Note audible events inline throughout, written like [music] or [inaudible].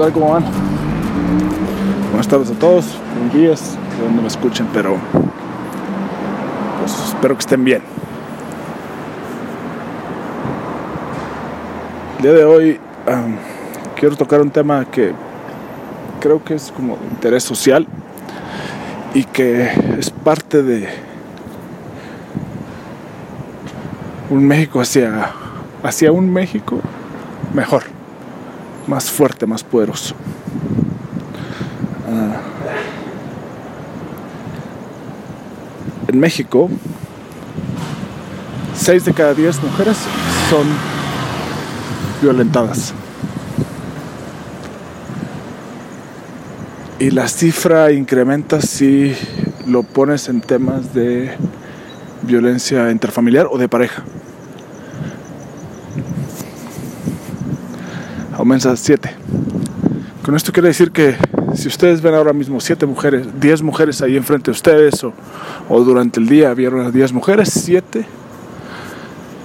tal? ¿Cómo van? Buenas tardes a todos, buenos días, de donde me escuchen, pero pues espero que estén bien. El día de hoy um, quiero tocar un tema que creo que es como de interés social y que es parte de un México hacia, hacia un México mejor, más fuerte, más poderoso. Uh, en México, 6 de cada 10 mujeres son violentadas. Y la cifra incrementa si lo pones en temas de violencia interfamiliar o de pareja. A 7. Con esto quiere decir que si ustedes ven ahora mismo 7 mujeres, 10 mujeres ahí enfrente de ustedes o, o durante el día vieron a 10 mujeres, 7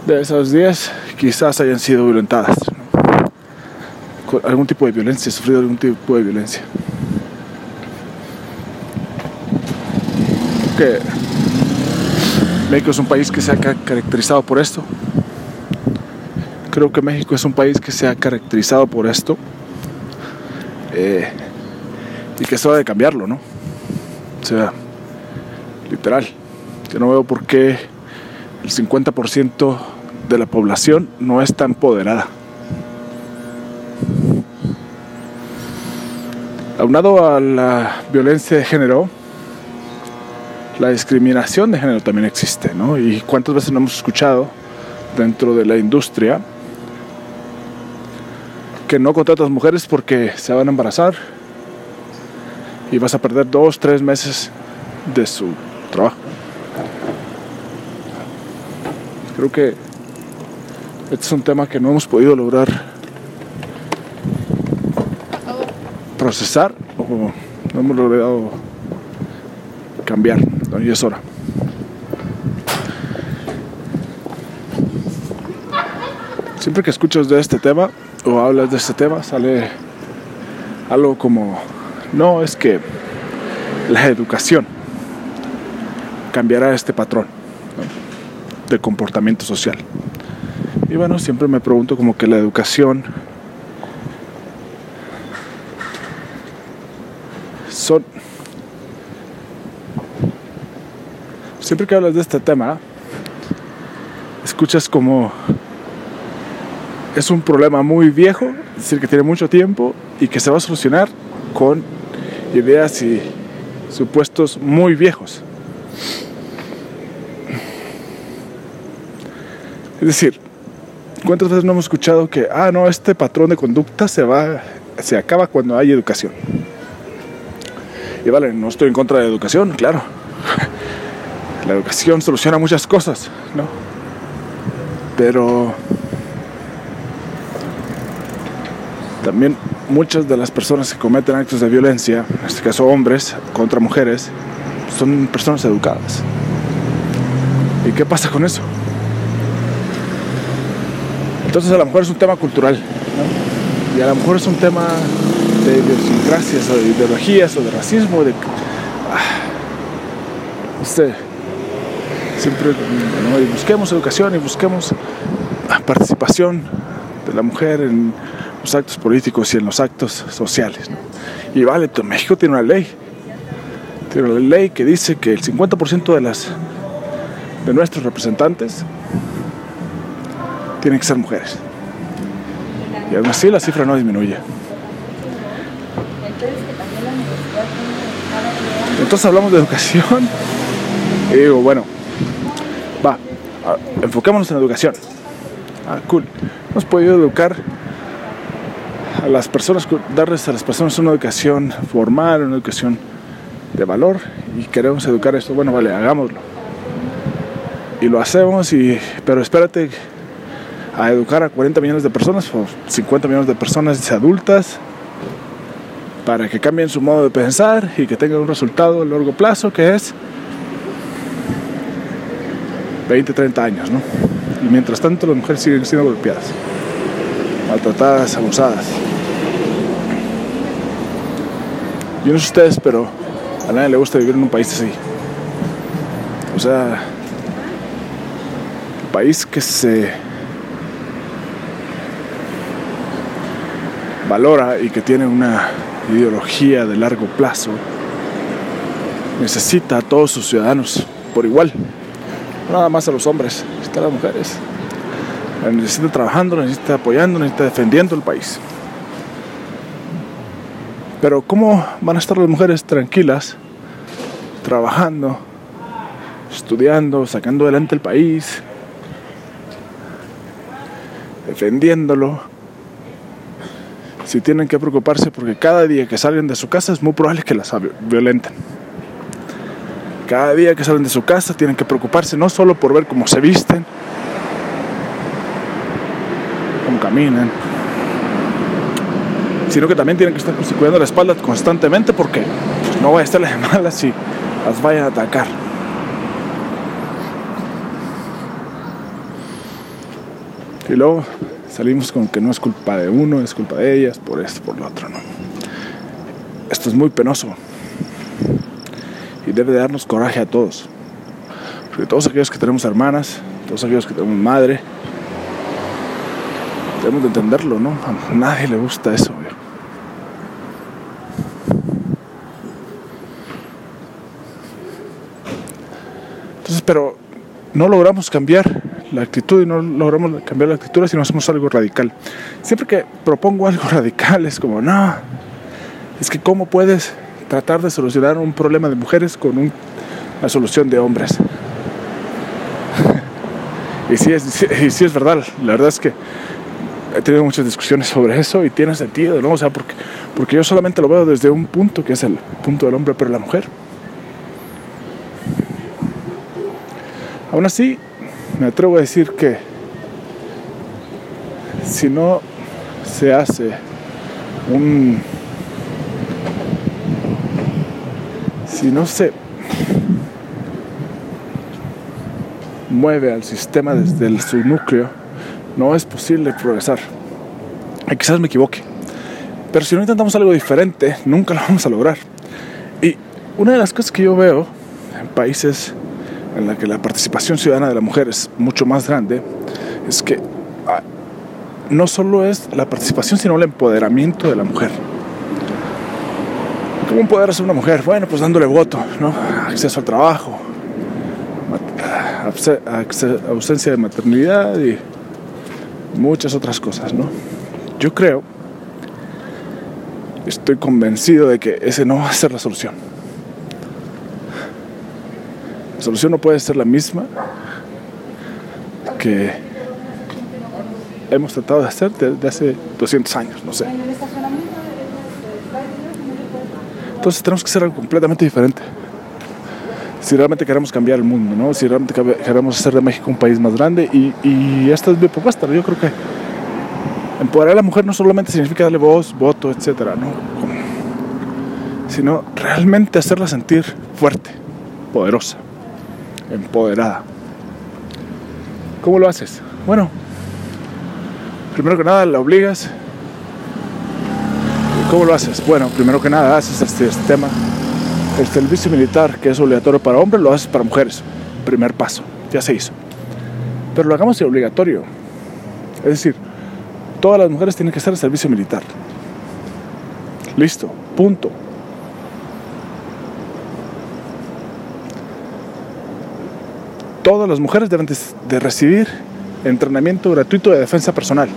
de esas 10 quizás hayan sido violentadas. Con algún tipo de violencia, sufrido algún tipo de violencia. México es un país que se ha caracterizado por esto. Creo que México es un país que se ha caracterizado por esto. Eh, y que es hora de cambiarlo, ¿no? O sea, literal. Yo no veo por qué el 50% de la población no está empoderada. Aunado a la violencia de género, la discriminación de género también existe, ¿no? Y cuántas veces no hemos escuchado dentro de la industria que no contratas mujeres porque se van a embarazar y vas a perder dos, tres meses de su trabajo. Creo que este es un tema que no hemos podido lograr procesar o no hemos logrado cambiar, y es hora. Siempre que escuchas de este tema o hablas de este tema sale algo como, no, es que la educación cambiará este patrón de comportamiento social. Y bueno, siempre me pregunto como que la educación son... Siempre que hablas de este tema, escuchas como es un problema muy viejo, es decir, que tiene mucho tiempo y que se va a solucionar con ideas y supuestos muy viejos. Es decir, ¿cuántas veces no hemos escuchado que, ah, no, este patrón de conducta se va, se acaba cuando hay educación? Y vale, no estoy en contra de la educación, claro. [laughs] La educación soluciona muchas cosas, ¿no? Pero también muchas de las personas que cometen actos de violencia, en este caso hombres contra mujeres, son personas educadas. ¿Y qué pasa con eso? Entonces a lo mejor es un tema cultural, y a lo mejor es un tema de idiosincrasias o de ideologías o de racismo. Ah, siempre busquemos educación y busquemos participación de la mujer en los actos políticos y en los actos sociales. Y vale, México tiene una ley, tiene una ley que dice que el 50% de las de nuestros representantes tienen que ser mujeres. Y aún así la cifra no disminuye. Entonces hablamos de educación y digo, bueno, va, enfoquémonos en la educación. Ah, cool. Hemos podido educar a las personas, darles a las personas una educación formal, una educación de valor y queremos educar esto. Bueno, vale, hagámoslo. Y lo hacemos, y, pero espérate a educar a 40 millones de personas o 50 millones de personas adultas para que cambien su modo de pensar y que tengan un resultado a largo plazo que es 20, 30 años, ¿no? Y mientras tanto las mujeres siguen siendo golpeadas, maltratadas, abusadas. Yo no sé ustedes, pero a nadie le gusta vivir en un país así. O sea, un país que se valora y que tiene una ideología de largo plazo, necesita a todos sus ciudadanos por igual. nada más a los hombres, necesita a las mujeres. necesita trabajando, necesita apoyando, necesita defendiendo el país. Pero ¿cómo van a estar las mujeres tranquilas, trabajando, estudiando, sacando adelante el país, defendiéndolo? Si tienen que preocuparse porque cada día que salen de su casa es muy probable que las violenten. Cada día que salen de su casa tienen que preocuparse no solo por ver cómo se visten, cómo caminan, sino que también tienen que estar cuidando la espalda constantemente porque pues, no va a estar de malas si las vayan a atacar. Y luego salimos con que no es culpa de uno, es culpa de ellas, por esto, por lo otro, ¿no? Esto es muy penoso y debe darnos coraje a todos. Porque todos aquellos que tenemos hermanas, todos aquellos que tenemos madre, debemos de entenderlo, ¿no? A nadie le gusta eso. Entonces, pero no logramos cambiar la actitud y no logramos cambiar la actitud si no hacemos algo radical. Siempre que propongo algo [laughs] radical es como, no, es que cómo puedes tratar de solucionar un problema de mujeres con una solución de hombres. [laughs] y, sí es, sí es verdad, la verdad es que he tenido muchas discusiones sobre eso y tiene sentido, ¿no? O sea, porque, porque yo solamente lo veo desde un punto que es el punto del hombre, pero la mujer Aún así, me atrevo a decir que si no se hace un... Si no se mueve al sistema desde su núcleo, no es posible progresar. Y quizás me equivoque. Pero si no intentamos algo diferente, nunca lo vamos a lograr. Y una de las cosas que yo veo en países en la que la participación ciudadana de la mujer es mucho más grande, es que ah, no solo es la participación, sino el empoderamiento de la mujer. ¿Cómo empoderas a una mujer? Bueno, pues dándole voto, ¿no? Acceso al trabajo, ausencia de maternidad y muchas otras cosas, ¿no? Yo creo, estoy convencido de que ese no va a ser la solución solución no puede ser la misma que hemos tratado de hacer desde hace 200 años, no sé. Entonces tenemos que hacer algo completamente diferente. Si realmente queremos cambiar el mundo, ¿no? Si realmente queremos hacer de México un país más grande y, y esta es mi propuesta, yo creo que empoderar a la mujer no solamente significa darle voz, voto, etcétera, ¿no? Sino realmente hacerla sentir fuerte, poderosa empoderada. ¿Cómo lo haces? Bueno, primero que nada la obligas. ¿Cómo lo haces? Bueno, primero que nada haces este sistema. El servicio militar, que es obligatorio para hombres, lo haces para mujeres. Primer paso, ya se hizo. Pero lo hagamos obligatorio. Es decir, todas las mujeres tienen que estar en servicio militar. Listo, punto. Todas las mujeres deben de, recibir entrenamiento gratuito de defensa personal.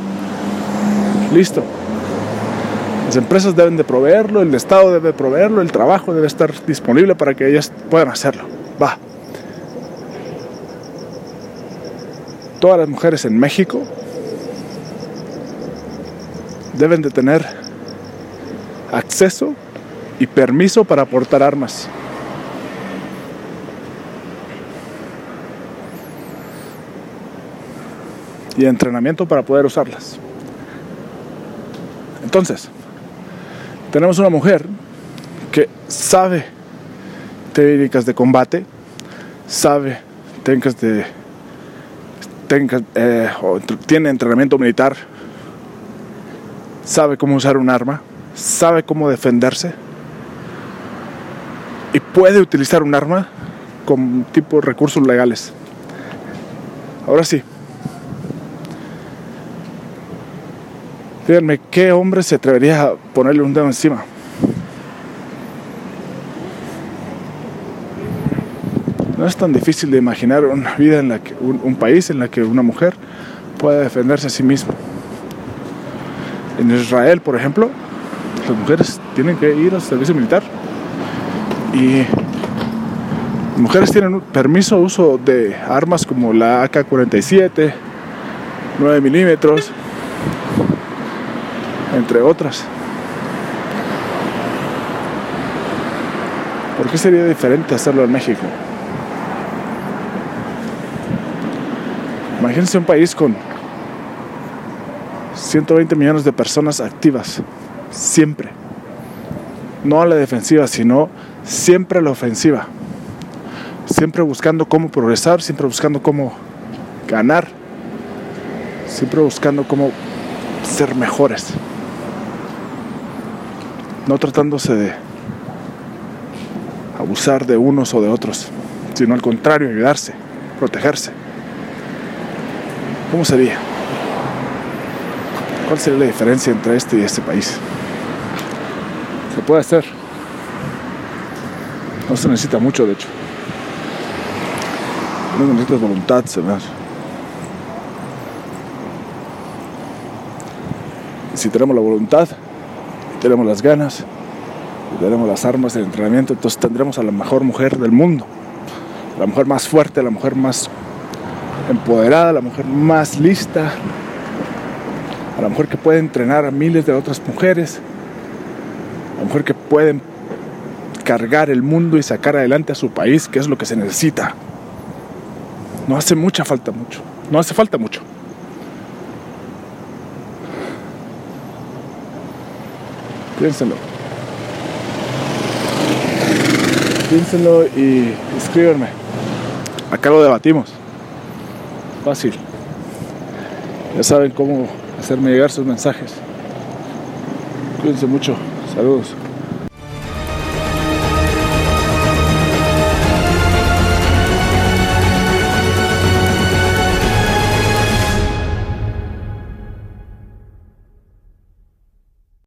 Listo. Las empresas deben de proveerlo, el Estado debe proveerlo, el trabajo debe estar disponible para que ellas puedan hacerlo. Va. Todas las mujeres en México deben de tener acceso y permiso para portar armas. Y entrenamiento para poder usarlas. Entonces, tenemos una mujer que sabe técnicas de combate, sabe técnicas de técnicas, eh, tiene entrenamiento militar, sabe cómo usar un arma, sabe cómo defenderse y puede utilizar un arma con tipo recursos legales. Ahora sí. Díganme, ¿qué hombre se atrevería a ponerle un dedo encima? No es tan difícil de imaginar una vida en la que un, país en la que una mujer pueda defenderse a sí misma. En Israel, por ejemplo, las mujeres tienen que ir al servicio militar y mujeres tienen permiso de uso de armas como la AK-47, 9 milímetros, entre otras. ¿Por qué sería diferente hacerlo en México? Imagínense un país con 120 millones de personas activas, siempre. No a la defensiva, sino siempre a la ofensiva. Siempre buscando cómo progresar, siempre buscando cómo ganar, siempre buscando cómo ser mejores. No tratándose de abusar de unos o de otros, sino al contrario, ayudarse, protegerse. ¿Cómo sería? ¿Cuál sería la diferencia entre este y este país? Se puede hacer. No se necesita mucho, de hecho. No necesitas voluntad, se me hace. Si tenemos la voluntad, tenemos las ganas, tenemos las armas de entrenamiento, entonces tendremos a la mejor mujer del mundo. La mujer más fuerte, la mujer más empoderada, la mujer más lista, a la mujer que puede entrenar a miles de otras mujeres, a la mujer que puede cargar el mundo y sacar adelante a su país, que es lo que se necesita. No hace mucha falta mucho, no hace falta mucho. Piénsenlo. Piénsenlo y escríbanme. Acá lo debatimos. Fácil. Ya saben cómo hacerme llegar sus mensajes. Cuídense mucho. Saludos.